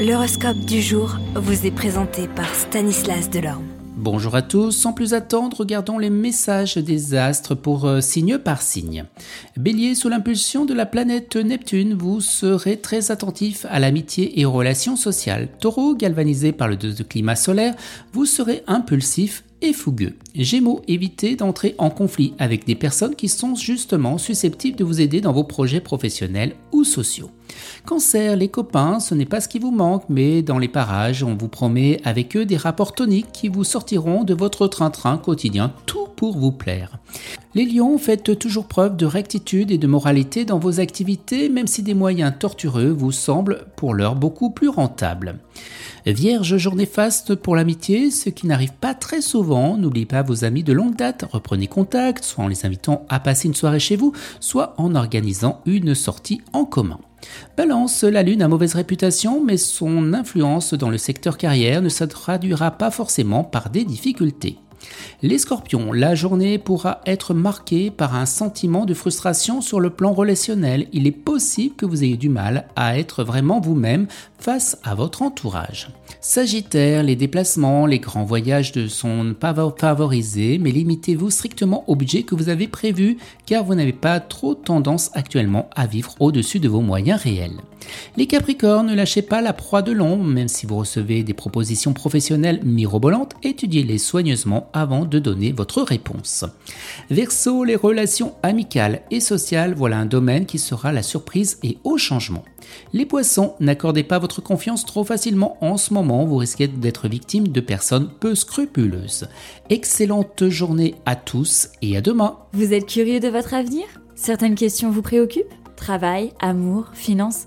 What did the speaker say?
L'horoscope du jour vous est présenté par Stanislas Delorme. Bonjour à tous, sans plus attendre, regardons les messages des astres pour euh, signe par signe. Bélier, sous l'impulsion de la planète Neptune, vous serez très attentif à l'amitié et aux relations sociales. Taureau, galvanisé par le climat solaire, vous serez impulsif et fougueux. Gémeaux, évitez d'entrer en conflit avec des personnes qui sont justement susceptibles de vous aider dans vos projets professionnels ou sociaux. Cancer, les copains, ce n'est pas ce qui vous manque, mais dans les parages, on vous promet avec eux des rapports toniques qui vous sortiront de votre train-train quotidien, tout pour vous plaire. Les lions, faites toujours preuve de rectitude et de moralité dans vos activités, même si des moyens tortureux vous semblent pour l'heure beaucoup plus rentables. Vierge, journée faste pour l'amitié, ce qui n'arrive pas très souvent. N'oubliez pas vos amis de longue date. Reprenez contact, soit en les invitant à passer une soirée chez vous, soit en organisant une sortie en commun. Balance, la Lune a mauvaise réputation, mais son influence dans le secteur carrière ne se traduira pas forcément par des difficultés. Les scorpions, la journée pourra être marquée par un sentiment de frustration sur le plan relationnel. Il est possible que vous ayez du mal à être vraiment vous-même face à votre entourage. Sagittaire, les déplacements, les grands voyages ne sont pas favorisés, mais limitez-vous strictement au budget que vous avez prévu car vous n'avez pas trop tendance actuellement à vivre au-dessus de vos moyens réels. Les Capricornes, ne lâchez pas la proie de l'ombre, même si vous recevez des propositions professionnelles mirobolantes, étudiez-les soigneusement avant de donner votre réponse. Verseau, les relations amicales et sociales, voilà un domaine qui sera la surprise et au changement. Les poissons, n'accordez pas votre confiance trop facilement en ce moment, vous risquez d'être victime de personnes peu scrupuleuses. Excellente journée à tous et à demain. Vous êtes curieux de votre avenir? Certaines questions vous préoccupent? Travail, amour, finances